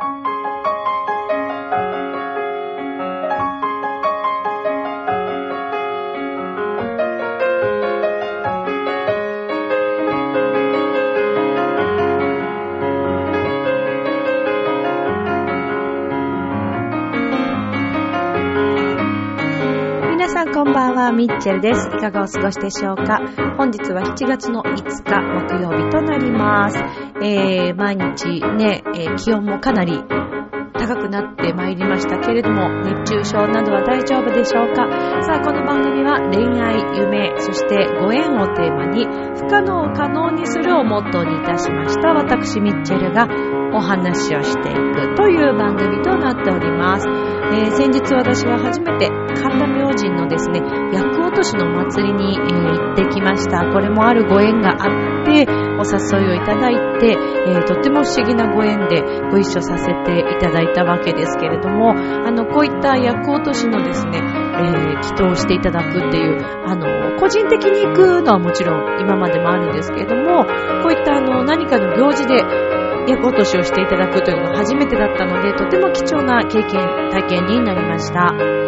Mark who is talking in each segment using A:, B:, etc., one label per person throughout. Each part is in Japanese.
A: 皆さんこんばんは、ミッチェルです。いかがお過ごしでしょうか？本日は7月の5日木曜日となります。えー、毎日ね、えー気温もかなり高くなってまいりましたけれども、熱中症などは大丈夫でしょうか？さあ、この番組は恋愛、夢、そしてご縁をテーマに、不可能を可能にするをモットーにいたしました私、ミッチェルがお話をしていくという番組となっております。えー先日私は初めて神のですね、厄落としの祭りに、え行ってきました。これもあるご縁があって、お誘いをいただいて、えとっても不思議なご縁でご一緒させていただいたわけですけれども、あの、こういった厄落としのですね、えー祈祷していただくっていう、あの、個人的に行くのはもちろん今までもあるんですけれども、こういったあの、何かの行事で厄落としをしていただくというのが初めてだったので、とても貴重な経験、体験になりました。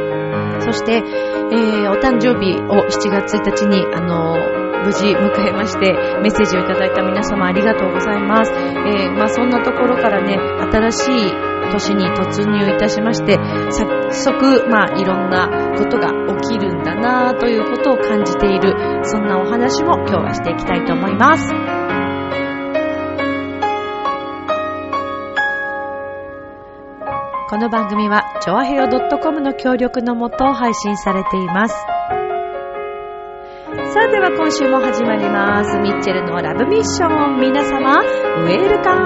A: そして、えー、お誕生日を7月1日に、あの無事迎えまして、メッセージをいただいた皆様ありがとうございます。えー、まあそんなところからね、新しい年に突入いたしまして、早速、まあいろんなことが起きるんだなということを感じている、そんなお話も今日はしていきたいと思います。この番組は、ちょわへよ .com の協力のもと配信されています。さあ、では今週も始まります。ミッチェルのラブミッション。皆様、ウェルカム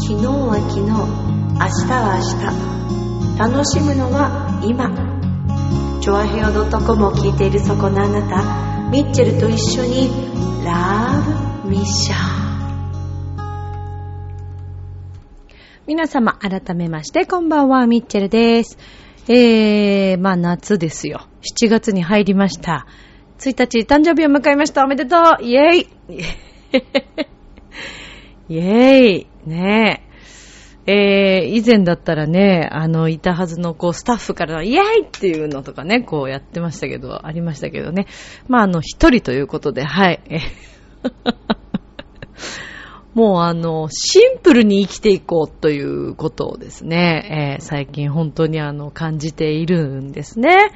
A: 昨日は昨日、明日は明日。楽しむのは今。チョアヘオ .com を聞いているそこのあなた、ミッチェルと一緒に、ラブミッション。皆様、改めまして、こんばんは、ミッチェルです。えー、まあ夏ですよ。7月に入りました。1日、誕生日を迎えました。おめでとうイェイ イェイねえ。えー、以前だったらね、あの、いたはずの、こう、スタッフからの、イェイっていうのとかね、こうやってましたけど、ありましたけどね。まあ、あの、一人ということで、はい。もうあの、シンプルに生きていこうということをですね、えー最近本当にあの、感じているんですね。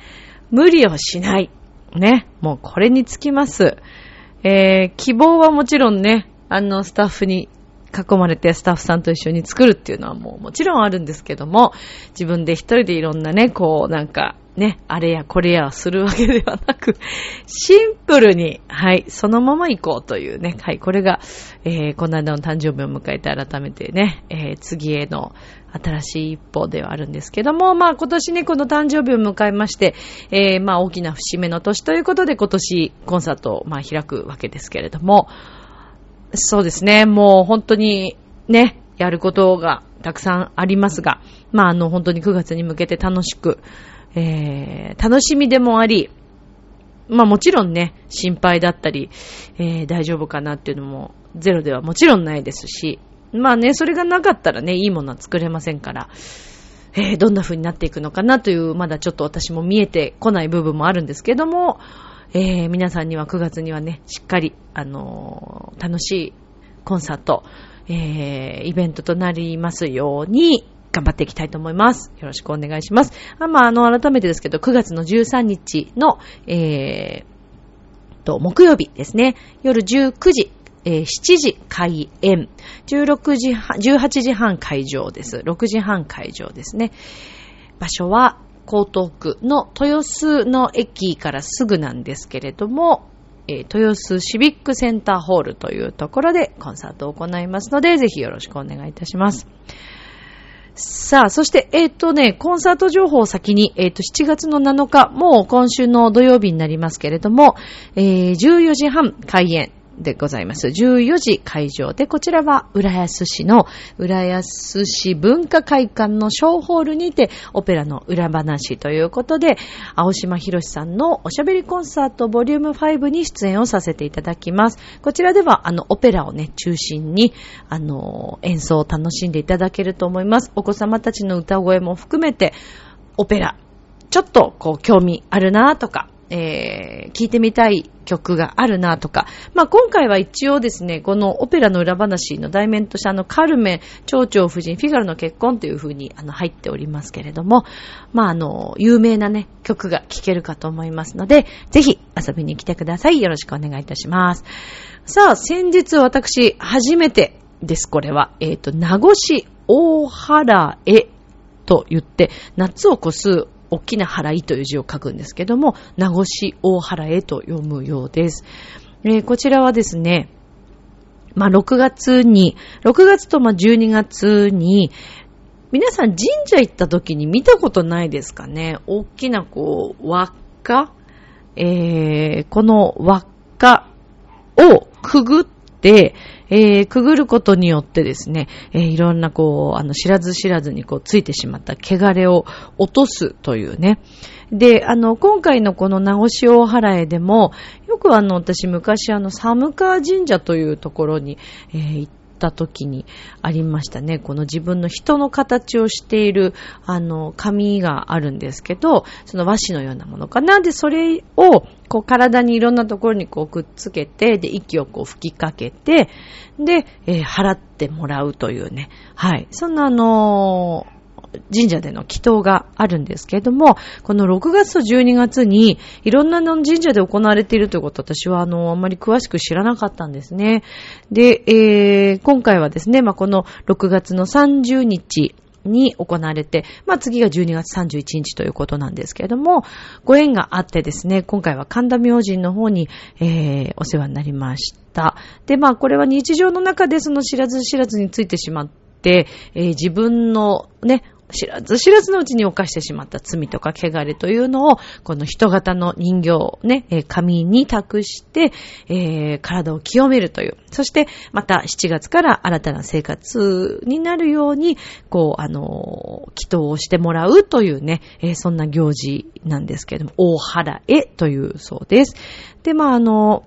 A: 無理をしない。ね。もうこれにつきます。えー希望はもちろんね、あの、スタッフに囲まれてスタッフさんと一緒に作るっていうのはもうもちろんあるんですけども、自分で一人でいろんなね、こうなんかね、あれやこれやするわけではなく、シンプルに、はい、そのまま行こうというね、はい、これが、えー、この間の誕生日を迎えて改めてね、えー、次への新しい一歩ではあるんですけども、まあ今年ね、この誕生日を迎えまして、えー、まあ大きな節目の年ということで今年コンサートをまあ開くわけですけれども、そうですね。もう本当にね、やることがたくさんありますが、まああの本当に9月に向けて楽しく、えー、楽しみでもあり、まあもちろんね、心配だったり、えー、大丈夫かなっていうのもゼロではもちろんないですし、まあね、それがなかったらね、いいものは作れませんから、えー、どんな風になっていくのかなという、まだちょっと私も見えてこない部分もあるんですけども、えー、皆さんには9月にはね、しっかり、あのー楽しいコンサート、えー、イベントとなりますように、頑張っていきたいと思います。よろしくお願いします。あまあ、あの、改めてですけど、9月の13日の、えー、と、木曜日ですね。夜19時、えー7時開演。16時、18時半会場です。6時半会場ですね。場所は江東区の豊洲の駅からすぐなんですけれども、えー豊洲シビックセンターホールというところでコンサートを行いますので、ぜひよろしくお願いいたします。さあ、そして、えっ、とね、コンサート情報を先に、えっ、と、7月の7日、もう今週の土曜日になりますけれども、えー14時半開演。でございます。14時会場で、こちらは浦安市の浦安市文化会館の小ホールにて、オペラの裏話ということで、青島博さんのおしゃべりコンサートボリューム5に出演をさせていただきます。こちらでは、あの、オペラをね、中心に、あの、演奏を楽しんでいただけると思います。お子様たちの歌声も含めて、オペラ、ちょっとこう興味あるなとか、えー、聞いてみたい曲があるなとか、まあ、今回は一応ですね、このオペラの裏話の題名としてあの、カルメ、蝶々夫人、フィガロの結婚という風にあの、入っておりますけれども、まあ、あの、有名なね、曲が聴けるかと思いますので、ぜひ遊びに来てください。よろしくお願いいたします。さあ、先日私、初めてです、これは。えっ、ー、と、名越大原へと言って、夏を越す大きな払いという字を書くんですけども、名越大原へと読むようです。えー、こちらはですね、まあ、6月に、6月とま12月に、皆さん神社行った時に見たことないですかね？大きなこう、輪っか？えー、この輪っかをくぐって、えー、くぐることによってですね、えー、いろんなこう、あの、知らず知らずにこう、ついてしまった汚れを落とすというね。で、あの、今回のこの名越大原へでも、よくあの、私昔あの、寒川神社というところに、えー、行ってた時にありましたね。この自分の人の形をしている、あの、紙があるんですけど、その和紙のようなものかな。で、それを、こう、体にいろんなところにこう、くっつけて、で、息をこう、吹きかけて、で、えー、払ってもらうというね。はい。そんなあのー神社での祈祷があるんですけれども、この6月と12月にいろんな神社で行われているということ私はあの、あんまり詳しく知らなかったんですね。で、えー、今回はですね、まあ、この6月の30日、に行われて、まあ次が12月31日ということなんですけれども、ご縁があってですね、今回は神田明神の方に、えー、お世話になりました。で、まあこれは日常の中でその知らず知らずについてしまって、えー、自分のね、知らず知らずのうちに犯してしまった罪とか汚れというのを、この人型の人形をね、紙に託して、えー、体を清めるという。そして、また7月から新たな生活になるように、こう、あの、祈祷をしてもらうというね、えー、そんな行事なんですけれども、大原へというそうです。で、まあ、あの、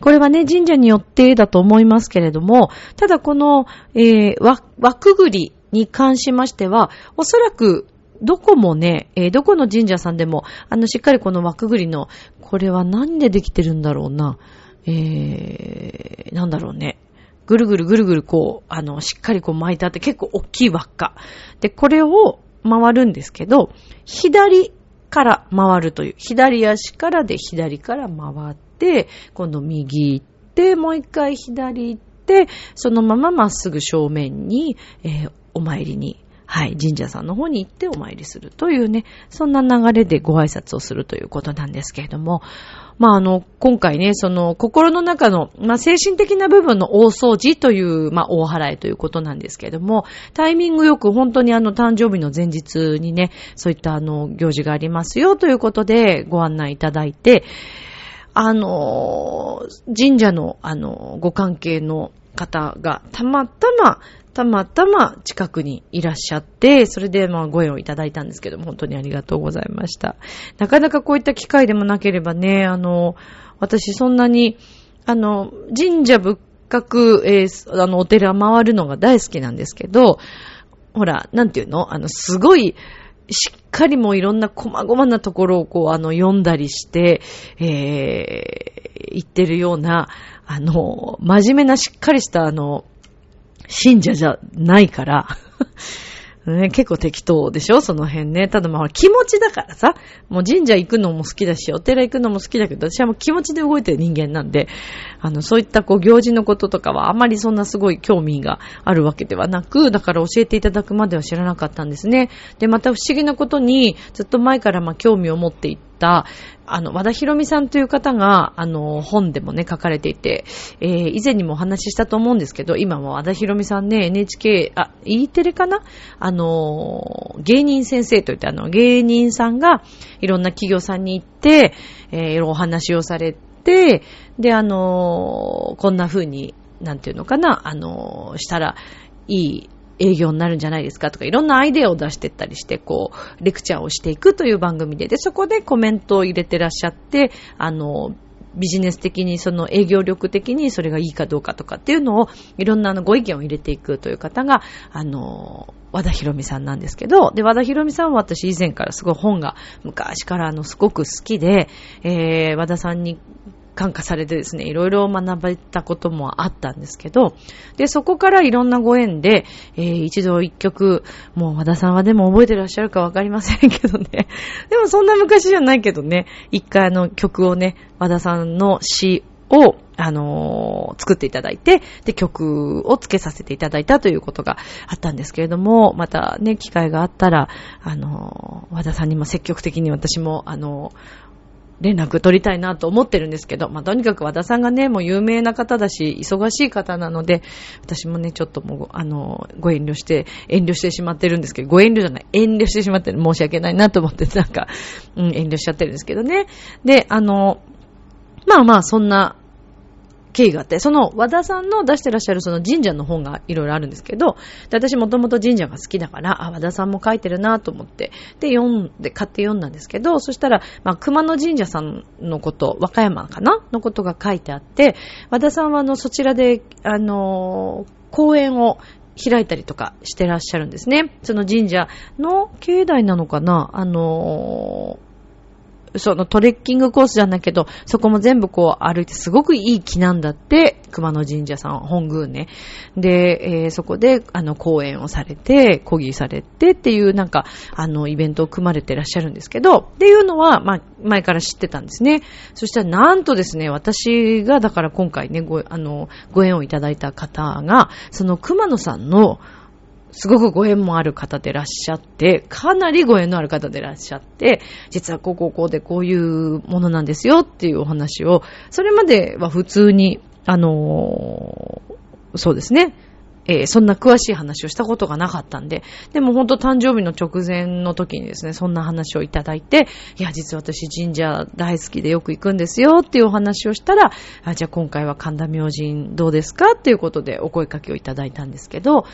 A: これはね、神社によってだと思いますけれども、ただこの、えー、わ、輪くぐりに関しましては、おそらく、どこもね、えー、どこの神社さんでも、あの、しっかりこの枠ぐりの、これは何でできてるんだろうな。えー、なんだろうね。ぐるぐるぐるぐるこう、あの、しっかりこう巻いてあって結構大きい輪っか。で、これを回るんですけど、左から回るという、左足からで左から回って、今度右行って、もう一回左行って、そのまままっすぐ正面に、えー、お参りに、はい、神社さんの方に行ってお参りするというね、そんな流れでご挨拶をするということなんですけれども、まあ、あの、今回ね、その、心の中の、まあ、精神的な部分の大掃除という、まあ、大払いということなんですけれども、タイミングよく本当にあの、誕生日の前日にね、そういったあの、行事がありますよということでご案内いただいて、あの、神社の、あの、ご関係の方がたまたまたまたま近くにいらっしゃって、それでまあご縁をいただいたんですけども、本当にありがとうございました。なかなかこういった機会でもなければね、あの、私そんなに、あの、神社仏閣、えー、あの、お寺回るのが大好きなんですけど、ほら、なんていうの？あの、すごい、しっかりもいろんな細々なところをこう、あの、読んだりして、えー、言ってるような、あの、真面目なしっかりしたあの、信者じゃないから ね、結構適当でしょ？その辺ね。ただまあ気持ちだからさ、もう神社行くのも好きだし、お寺行くのも好きだけど、私はもう気持ちで動いてる人間なんで、あの、そういったこう行事のこととかはあまりそんなすごい興味があるわけではなく、だから教えていただくまでは知らなかったんですね。で、また不思議なことに、ずっと前からまあ興味を持っていった、あの、和田博美さんという方が、あの、本でもね、書かれていて、えー、以前にもお話ししたと思うんですけど、今も和田博美さんね、NHK、あ、E テレかな？あの、芸人先生といって、あの、芸人さんが、いろんな企業さんに行って、えー、お話をされて、で、あのこんな風に、なんていうのかな、あのしたら、いい営業になるんじゃないですかとか、いろんなアイデアを出してったりして、こう、レクチャーをしていくという番組で、で、そこでコメントを入れてらっしゃって、あの、ビジネス的に、その営業力的にそれがいいかどうかとかっていうのを、いろんなご意見を入れていくという方が、あの、和田博美さんなんですけど、で、和田博美さんは私以前からすごい本が昔からあのすごく好きで、えー、和田さんに感化されてですね、いろいろ学べたこともあったんですけど、で、そこからいろんなご縁で、えー一度一曲、もう和田さんはでも覚えてらっしゃるかわかりませんけどね。でもそんな昔じゃないけどね、一回あの曲をね、和田さんの詩を、あのー作っていただいて、で、曲をつけさせていただいたということがあったんですけれども、またね、機会があったら、あのー和田さんにも積極的に私も、あのー連絡取りたいなと思ってるんですけど、まあ、とにかく和田さんがね、もう有名な方だし、忙しい方なので、私もね、ちょっともう、あの、ご遠慮して、遠慮してしまってるんですけど、ご遠慮じゃない、遠慮してしまってる、申し訳ないなと思って、なんか、うん、遠慮しちゃってるんですけどね。で、あの、まあまあ、そんな、経緯があって、その和田さんの出してらっしゃるその神社の本がいろいろあるんですけど、で私もともと神社が好きだから、あ、和田さんも書いてるなと思って、で、読んで、買って読んだんですけど、そしたら、まあ、熊野神社さんのこと、和歌山かな？のことが書いてあって、和田さんはあの、そちらで、あのー講演を開いたりとかしてらっしゃるんですね。その神社の境内なのかな？あのーそのトレッキングコースじゃないけど、そこも全部こう歩いてすごくいい木なんだって、熊野神社さん、本宮ね。で、えーそこで、あの、講演をされて、講義されてっていうなんか、あの、イベントを組まれてらっしゃるんですけど、っていうのは、まあ、前から知ってたんですね。そしたら、なんとですね、私が、だから今回ね、ご、あの、ご縁をいただいた方が、その熊野さんの、すごくご縁もある方でいらっしゃって、かなりご縁のある方でいらっしゃって、実はこうこうこうでこういうものなんですよっていうお話を、それまでは普通に、あのーそうですね、えーそんな詳しい話をしたことがなかったんで、でも本当誕生日の直前の時にですね、そんな話をいただいて、いや、実は私神社大好きでよく行くんですよっていうお話をしたら、あじゃあ今回は神田明神どうですかっていうことでお声かけをいただいたんですけど、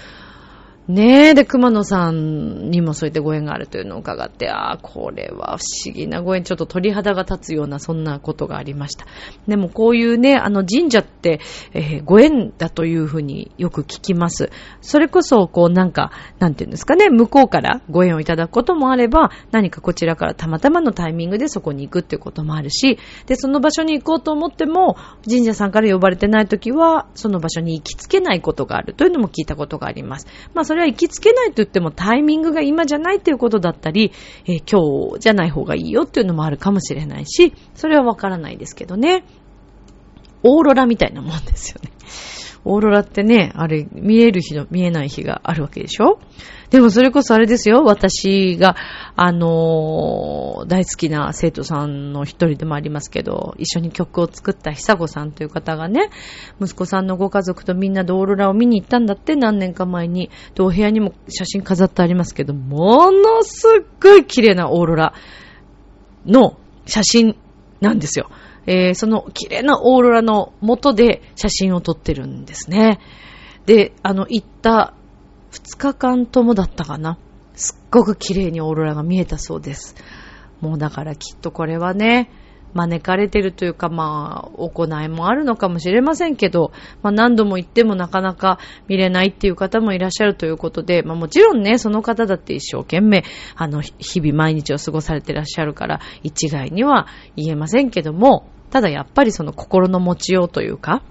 A: ねえ、で、熊野さんにもそういったご縁があるというのを伺って、ああ、これは不思議なご縁、ちょっと鳥肌が立つような、そんなことがありました。でも、こういうね、あの、神社って、えーご縁だというふうによく聞きます。それこそ、こう、なんか、なんていうんですかね、向こうからご縁をいただくこともあれば、何かこちらからたまたまのタイミングでそこに行くっていうこともあるし、で、その場所に行こうと思っても、神社さんから呼ばれてないときは、その場所に行きつけないことがあるというのも聞いたことがあります。まあ、それは行きつけないと言ってもタイミングが今じゃないということだったり、えー今日じゃない方がいいよっていうのもあるかもしれないし、それはわからないですけどね。オーロラみたいなもんですよね。オーロラってね、あれ、見える日の見えない日があるわけでしょ？でもそれこそあれですよ、私が、あのー大好きな生徒さんの一人でもありますけど、一緒に曲を作った久子さんという方がね、息子さんのご家族とみんなでオーロラを見に行ったんだって、何年か前に。で、お部屋にも写真飾ってありますけど、ものすっごい綺麗なオーロラの写真なんですよ。えーその綺麗なオーロラの元で写真を撮ってるんですね。で、あの、行った2日間ともだったかな。すっごく綺麗にオーロラが見えたそうです。もうだからきっとこれはね、招かれてるというか、まあ、行いもあるのかもしれませんけど、まあ何度も行ってもなかなか見れないっていう方もいらっしゃるということで、まあもちろんね、その方だって一生懸命、あの、日々毎日を過ごされてらっしゃるから、一概には言えませんけども、ただやっぱりその心の持ちようというか、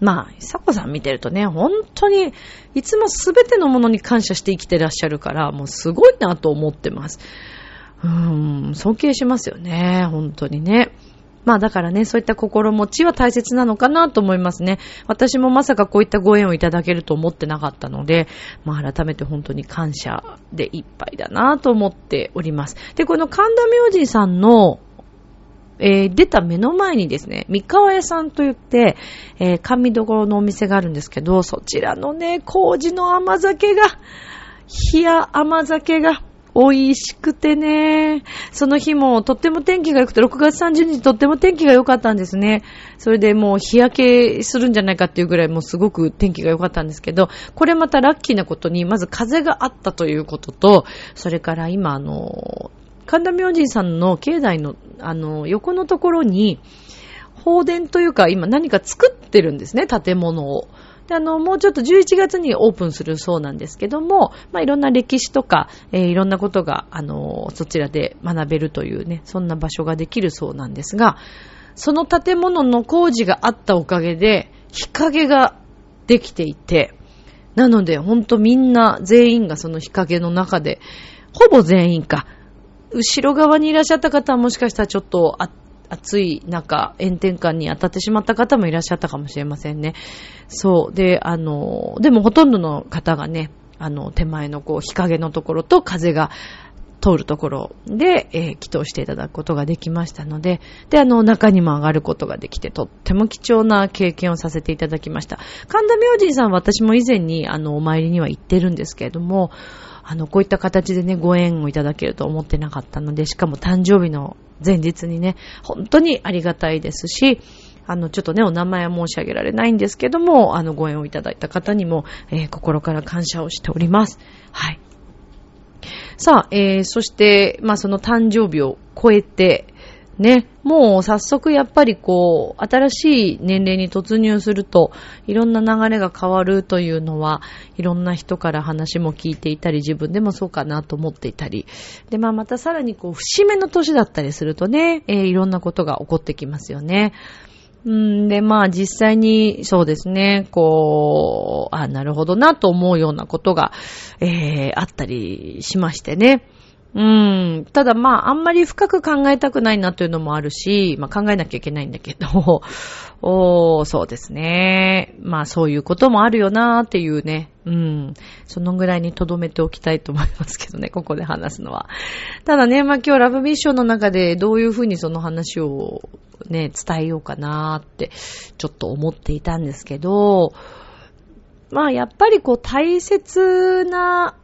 A: まあ、さこさん見てるとね、本当に、いつもすべてのものに感謝して生きてらっしゃるから、もうすごいなと思ってます。うーん、尊敬しますよね、本当にね。まあだからね、そういった心持ちは大切なのかなと思いますね。私もまさかこういったご縁をいただけると思ってなかったので、まあ改めて本当に感謝でいっぱいだなと思っております。で、この神田明神さんのえー出た目の前にですね、三河屋さんと言って、えー甘味どころのお店があるんですけど、そちらのね、麹の甘酒が、冷や甘酒が美味しくてね、その日もとっても天気が良くて、6月30日とっても天気が良かったんですね。それでもう日焼けするんじゃないかっていうぐらいもうすごく天気が良かったんですけど、これまたラッキーなことに、まず風があったということと、それから今あの、神田明神さんの境内のあの、横のところに、放電というか今何か作ってるんですね、建物を。で、あの、もうちょっと11月にオープンするそうなんですけども、まあ、いろんな歴史とか、えー、いろんなことが、あの、そちらで学べるというね、そんな場所ができるそうなんですが、その建物の工事があったおかげで、日陰ができていて、なので、ほんとみんな、全員がその日陰の中で、ほぼ全員か、後ろ側にいらっしゃった方はもしかしたらちょっとあ暑い中、炎天下に当たってしまった方もいらっしゃったかもしれませんね。そう。で、あの、でもほとんどの方がね、あの、手前のこう、日陰のところと風が通るところで、えー、祈祷していただくことができましたので、で、あの、中にも上がることができて、とっても貴重な経験をさせていただきました。神田明神さんは私も以前に、あの、お参りには行ってるんですけれども、あの、こういった形でね、ご縁をいただけると思ってなかったので、しかも誕生日の前日にね、本当にありがたいですし、あの、ちょっとね、お名前は申し上げられないんですけども、あの、ご縁をいただいた方にも、えー、心から感謝をしております。はい。さあ、えー、そして、まあ、その誕生日を超えて、ね、もう早速やっぱりこう、新しい年齢に突入すると、いろんな流れが変わるというのは、いろんな人から話も聞いていたり、自分でもそうかなと思っていたり、で、まあまたさらにこう、節目の年だったりするとね、えー、いろんなことが起こってきますよね。うんで、まあ実際に、そうですね、こう、あ、なるほどなと思うようなことが、えー、あったりしましてね。うん。ただまあ、あんまり深く考えたくないなというのもあるし、まあ考えなきゃいけないんだけど、おー、そうですね。まあそういうこともあるよなーっていうね。うん。そのぐらいに留めておきたいと思いますけどね、ここで話すのは。ただね、まあ今日ラブミッションの中でどういうふうにその話をね、伝えようかなーって、ちょっと思っていたんですけど、まあやっぱりこう大切な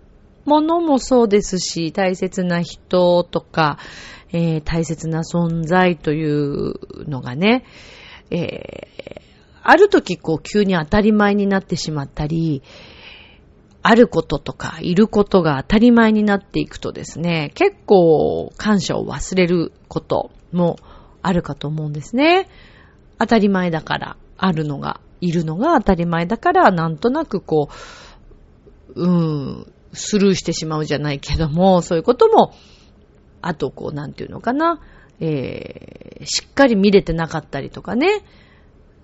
A: ものもそうですし、大切な人とか、えー、大切な存在というのがね、えー、ある時こう急に当たり前になってしまったり、あることとか、いることが当たり前になっていくとですね、結構感謝を忘れることもあるかと思うんですね。当たり前だから、あるのが、いるのが当たり前だから、なんとなくこう、うん、スルーしてしまうじゃないけども、そういうことも、あとこう、なんていうのかな、えー、しっかり見れてなかったりとかね、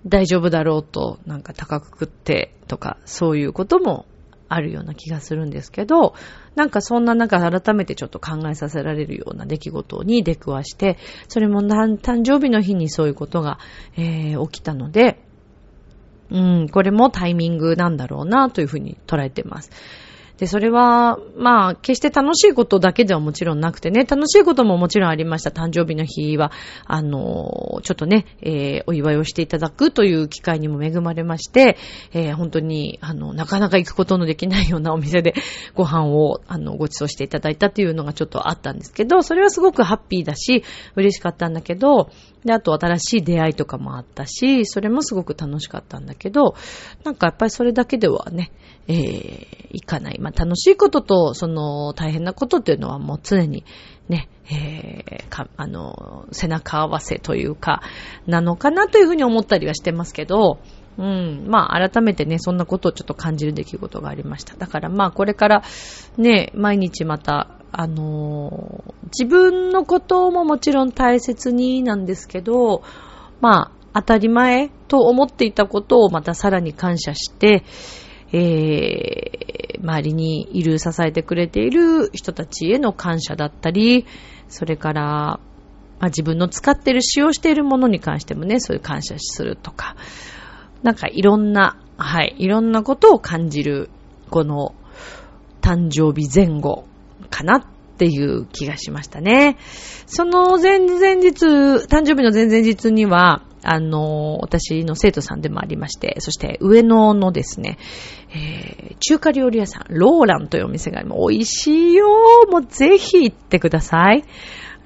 A: 大丈夫だろうと、なんか高く食ってとか、そういうこともあるような気がするんですけど、なんかそんな中改めてちょっと考えさせられるような出来事に出くわして、それも誕生日の日にそういうことが、えー、起きたので、うん、これもタイミングなんだろうなというふうに捉えてます。で、それは、まあ、決して楽しいことだけではもちろんなくてね、楽しいことももちろんありました。誕生日の日は、あの、ちょっとね、えー、お祝いをしていただくという機会にも恵まれまして、えー、本当に、あの、なかなか行くことのできないようなお店で ご飯を、あの、ご馳走していただいたっていうのがちょっとあったんですけど、それはすごくハッピーだし、嬉しかったんだけど、で、あと新しい出会いとかもあったし、それもすごく楽しかったんだけど、なんかやっぱりそれだけではね、えー、いかない。まあ、楽しいことと、その、大変なことっていうのはもう常に、ね、えー、か、あの、背中合わせというか、なのかなというふうに思ったりはしてますけど、うん。まあ、改めてね、そんなことをちょっと感じる出来事がありました。だからまあ、これから、ね、毎日また、あの、自分のことももちろん大切になんですけど、まあ、当たり前と思っていたことをまたさらに感謝して、えー、周りにいる、支えてくれている人たちへの感謝だったり、それから、まあ、自分の使ってる、使用しているものに関してもね、そういう感謝するとか、なんかいろんな、はい、いろんなことを感じる、この誕生日前後かなっていう気がしましたね。その前々日、誕生日の前々日には、あの、私の生徒さんでもありまして、そして上野のですね、えー、中華料理屋さん、ローランというお店があります。美味しいよもうぜひ行ってください。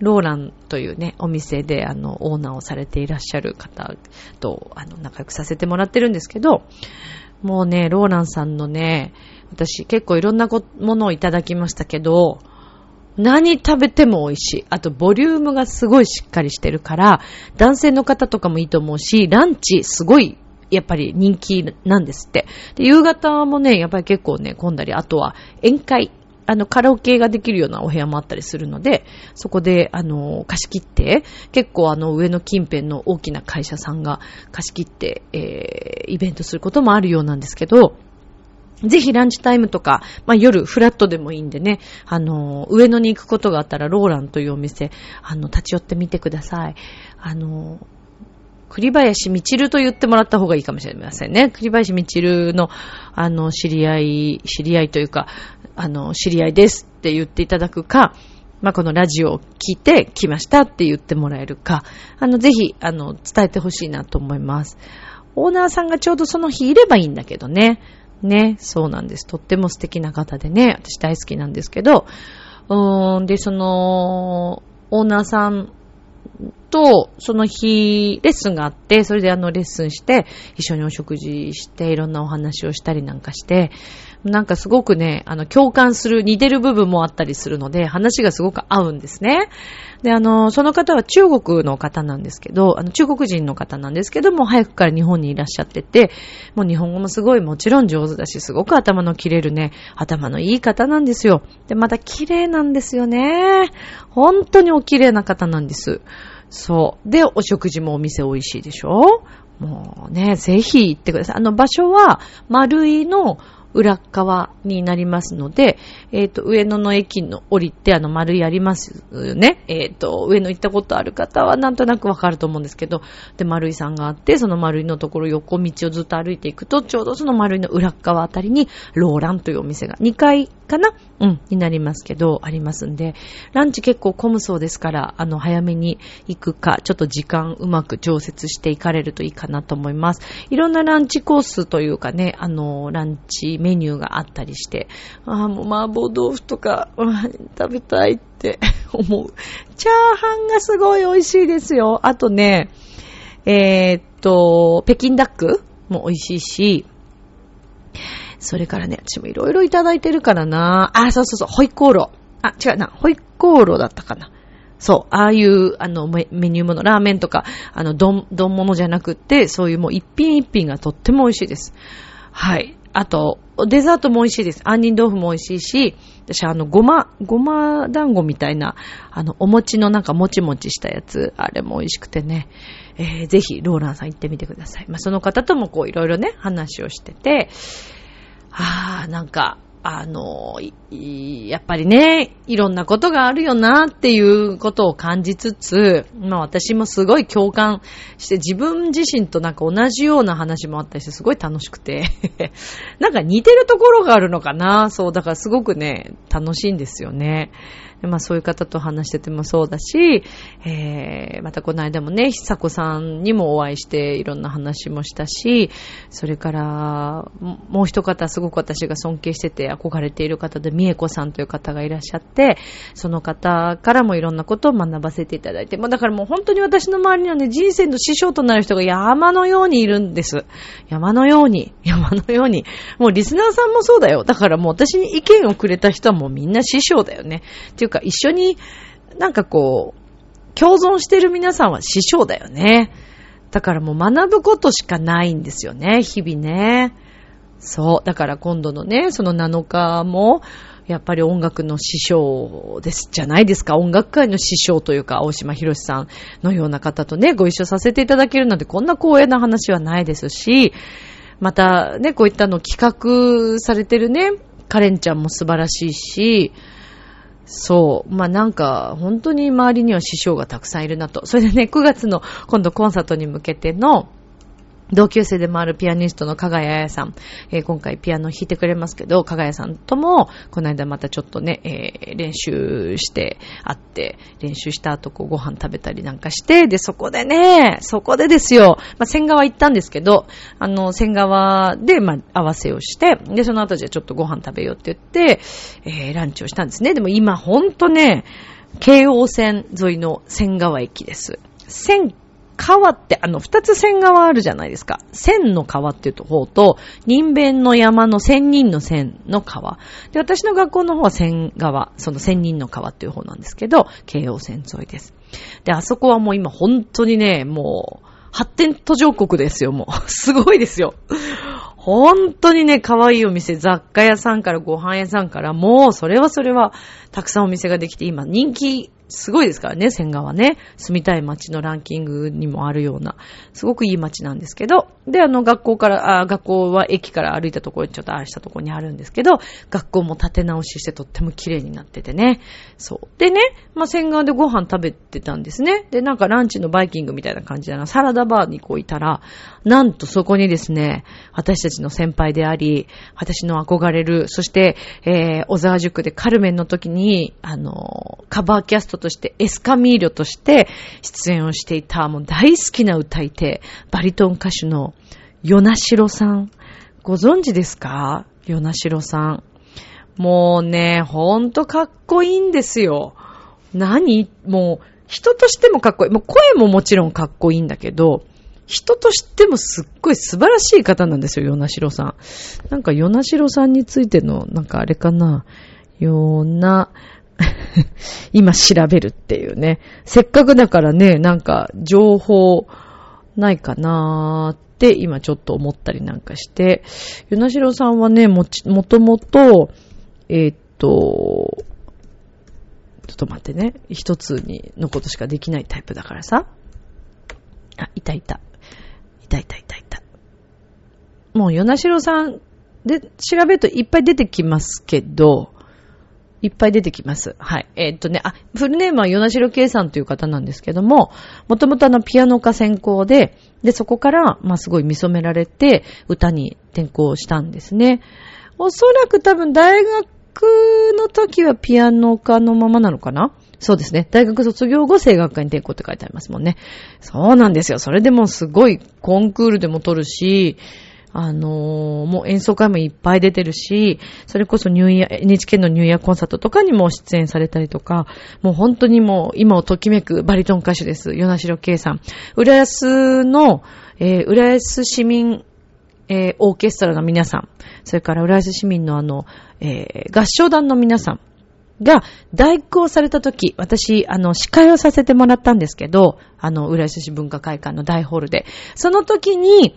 A: ローランというね、お店で、あの、オーナーをされていらっしゃる方と、あの、仲良くさせてもらってるんですけど、もうね、ローランさんのね、私結構いろんなものをいただきましたけど、何食べても美味しい。あと、ボリュームがすごいしっかりしてるから、男性の方とかもいいと思うし、ランチすごい、やっぱり人気なんですって。で、夕方もね、やっぱり結構ね、混んだり、あとは宴会、あの、カラオケができるようなお部屋もあったりするので、そこで、あの、貸し切って、結構あの、上の近辺の大きな会社さんが貸し切って、えー、イベントすることもあるようなんですけど、ぜひランチタイムとか、まあ、夜フラットでもいいんでね、あの、上野に行くことがあったら、ローランというお店、あの、立ち寄ってみてください。あの、栗林みちると言ってもらった方がいいかもしれませんね。栗林みちるの、あの、知り合い、知り合いというか、あの、知り合いですって言っていただくか、まあ、このラジオを聞いて来ましたって言ってもらえるか、あの、ぜひ、あの、伝えてほしいなと思います。オーナーさんがちょうどその日いればいいんだけどね。ね、そうなんです。とっても素敵な方でね、私大好きなんですけど、うーん、で、その、オーナーさんと、その日、レッスンがあって、それであの、レッスンして、一緒にお食事して、いろんなお話をしたりなんかして、なんかすごくね、あの、共感する、似てる部分もあったりするので、話がすごく合うんですね。で、あの、その方は中国の方なんですけど、あの、中国人の方なんですけども、早くから日本にいらっしゃってて、もう日本語もすごいもちろん上手だし、すごく頭の切れるね、頭のいい方なんですよ。で、また綺麗なんですよね。本当にお綺麗な方なんです。そう。で、お食事もお店美味しいでしょ？もうね、ぜひ行ってください。あの場所は、丸井の裏側になりますので、えっ、ー、と、上野の駅の降りて、あの、丸いありますよね。えっ、ー、と、上野行ったことある方はなんとなくわかると思うんですけど、で、丸いさんがあって、その丸いのところ横道をずっと歩いていくと、ちょうどその丸いの裏側あたりに、ローランというお店が2階かな？うん、になりますけど、ありますんで、ランチ結構混むそうですから、あの、早めに行くか、ちょっと時間うまく調節していかれるといいかなと思います。いろんなランチコースというかね、あの、ランチメニューがあったりして、ああ、もう麻婆豆腐とか、うん食べたいって 思う。チャーハンがすごい美味しいですよ。あとね、えー、っと、北京ダックも美味しいし、それからね、私もいろいろいただいてるからな。あ、そうそうそう、ホイコーロー。あ、違うな、ホイコーローだったかな。そう、ああいう、あの、メニューもの、ラーメンとか、あの、丼、丼物じゃなくって、そういうもう一品一品がとっても美味しいです。はい。あと、デザートも美味しいです。杏仁豆腐も美味しいし、私あの、ごま、ごま団子みたいな、あの、お餅のなんかもちもちしたやつ、あれも美味しくてね、えー、ぜひ、ローランさん行ってみてください。まあ、その方ともこう、いろいろね、話をしてて、あー、なんか、あの、やっぱりね、いろんなことがあるよなっていうことを感じつつ、まあ私もすごい共感して自分自身となんか同じような話もあったりしてすごい楽しくて なんか似てるところがあるのかなそう、だからすごくね、楽しいんですよね。まあそういう方と話しててもそうだし、えー、またこの間もね、久子さんにもお会いしていろんな話もしたし、それから、もう一方すごく私が尊敬してて憧れている方で、美恵子さんという方がいらっしゃって、その方からもいろんなことを学ばせていただいて、まあだからもう本当に私の周りにはね、人生の師匠となる人が山のようにいるんです。山のように、山のように。もうリスナーさんもそうだよ。だからもう私に意見をくれた人はもうみんな師匠だよね。っていうか一緒になんかこう、共存してる皆さんは師匠だよね。だからもう学ぶことしかないんですよね、日々ね。そう。だから今度のね、その7日も、やっぱり音楽の師匠です、じゃないですか。音楽界の師匠というか、大島博さんのような方とね、ご一緒させていただけるなんて、こんな光栄な話はないですし、またね、こういったの企画されてるね、カレンちゃんも素晴らしいし、そう。まあ、なんか、本当に周りには師匠がたくさんいるなと。それでね、9月の今度コンサートに向けての、同級生でもあるピアニストの加賀谷彩さん、えー、今回ピアノ弾いてくれますけど、加賀谷さんとも、この間またちょっとね、えー、練習して会って、練習した後こうご飯食べたりなんかして、で、そこでね、そこでですよ、まあ、仙川行ったんですけど、あの、仙川で、まあ、合わせをして、で、その後じゃちょっとご飯食べようって言って、えー、ランチをしたんですね。でも今ほんとね、京王線沿いの仙川駅です。仙川って、あの、二つ線川あるじゃないですか。千の川っていう方と、人弁の山の千人の千の川。で、私の学校の方は千川、その千人の川っていう方なんですけど、京王線沿いです。で、あそこはもう今本当にね、もう、発展途上国ですよ、もう。すごいですよ。本当にね、可愛いお店、雑貨屋さんからご飯屋さんから、もう、それはそれは、たくさんお店ができて、今、人気すごいですからね、仙川ね。住みたい街のランキングにもあるような、すごくいい街なんですけど、で、あの、学校から、あ学校は駅から歩いたところにちょっとあしたところにあるんですけど、学校も建て直ししてとっても綺麗になっててね。そう。でね、まあ、仙川でご飯食べてたんですね。で、なんかランチのバイキングみたいな感じだな、サラダバーにこういたら、なんとそこにですね、私たちの先輩であり、私の憧れる、そして、えー、小沢塾でカルメンの時に、あの、カバーキャストとしてエスカミーリョとして出演をしていた、もう大好きな歌い手、バリトン歌手のヨナシロさん。ご存知ですか？ヨナシロさん。もうね、ほんとかっこいいんですよ。何？もう、人としてもかっこいい。もう声ももちろんかっこいいんだけど、人としてもすっごい素晴らしい方なんですよ、ヨナシロさん。なんか、ヨナシロさんについての、なんかあれかな？ヨナ、今調べるっていうね。せっかくだからね、なんか情報ないかなーって今ちょっと思ったりなんかして、ヨナシロさんはね、もち、もともと、えー、っと、ちょっと待ってね。一つにのことしかできないタイプだからさ。あ、いたいた。いたいたいたいた。もう、ヨナシロさんで調べるといっぱい出てきますけど、いっぱい出てきます。はい。えー、っとね、あ、フルネームはヨナシロケイさんという方なんですけども、もともとあのピアノ科専攻で、で、そこから、まあ、すごい見染められて、歌に転校したんですね。おそらく多分大学の時はピアノ科のままなのかな？そうですね。大学卒業後、声楽科に転校って書いてありますもんね。そうなんですよ。それでもすごいコンクールでも取るし、あのー、もう演奏会もいっぱい出てるし、それこそニューイヤー、NHK のニューイヤーコンサートとかにも出演されたりとか、もう本当にもう今をときめくバリトン歌手です。ヨナシロケイさん。浦安の、えー、浦安市民、えー、オーケストラの皆さん、それから浦安市民のあの、えー、合唱団の皆さん、が、代行された時、私、あの、司会をさせてもらったんですけど、あの、浦安市文化会館の大ホールで。その時に、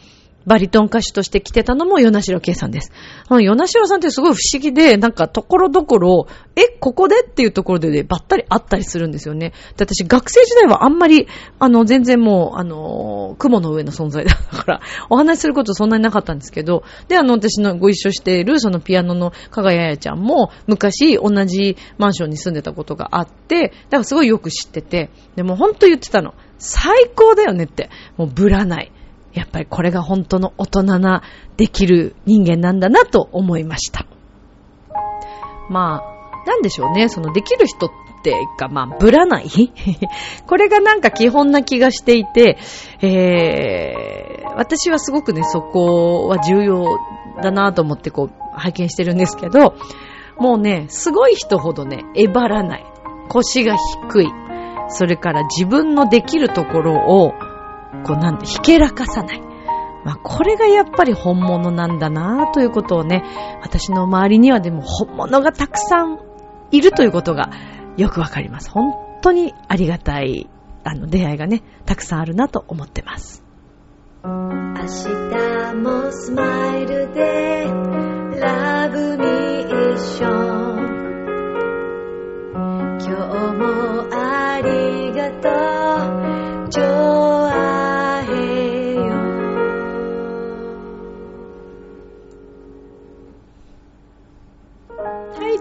A: バリトン歌手として来てたのも、ヨナシロケイさんです。ヨナシロさんってすごい不思議で、なんか、ところどころ、え、ここでっていうところでね、ばったりあったりするんですよね。で、私、学生時代はあんまり、あの、全然もう、あの、雲の上の存在だから、お話しすることそんなになかったんですけど、で、あの、私のご一緒している、そのピアノの加賀ややちゃんも、昔、同じマンションに住んでたことがあって、だからすごいよく知ってて、でもほんと言ってたの。最高だよねって。もうぶらない。やっぱりこれが本当の大人なできる人間なんだなと思いました。まあ、なんでしょうね。そのできる人ってか、まあ、ぶらない これがなんか基本な気がしていて、えー、私はすごくね、そこは重要だなと思ってこう、拝見してるんですけど、もうね、すごい人ほどね、えばらない。腰が低い。それから自分のできるところをこうなんて、ひけらかさない。まあ、これがやっぱり本物なんだなということをね、私の周りにはでも本物がたくさんいるということがよくわかります。本当にありがたい、あの、出会いがね、たくさんあるなと思ってます。明日もスマイルでラブミッション今日もありがとう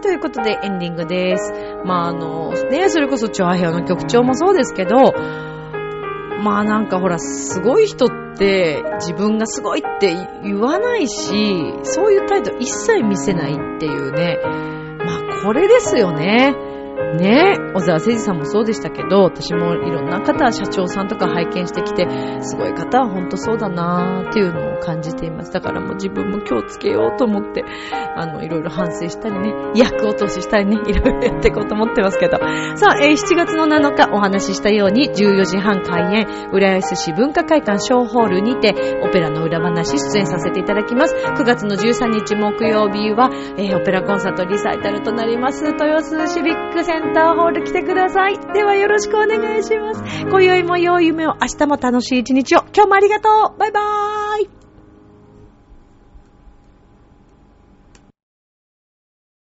A: ということでエンディングです。まああの、ね、それこそチョアヘアの局長もそうですけど、まあなんかほら、すごい人っって自分がすごいって言わないし、そういう態度一切見せないっていうね。まあこれですよね。ね小沢誠二さんもそうでしたけど、私もいろんな方、社長さんとか拝見してきて、すごい方は本当そうだなーっていうのを感じています。だからもう自分も気をつけようと思って、あの、いろいろ反省したりね、役落とししたりね、いろいろやっていこうと思ってますけど。さあ、えー、7月の7日お話ししたように、14時半開演、浦安市文化会館小ホールにて、オペラの裏話出演させていただきます。9月の13日木曜日は、えー、オペラコンサートリサイタルとなります。豊洲シビックセンターホール来てください。ではよろしくお願いします。今宵も良い夢を、明日も楽しい一日を。今日もありがとうバイバーイ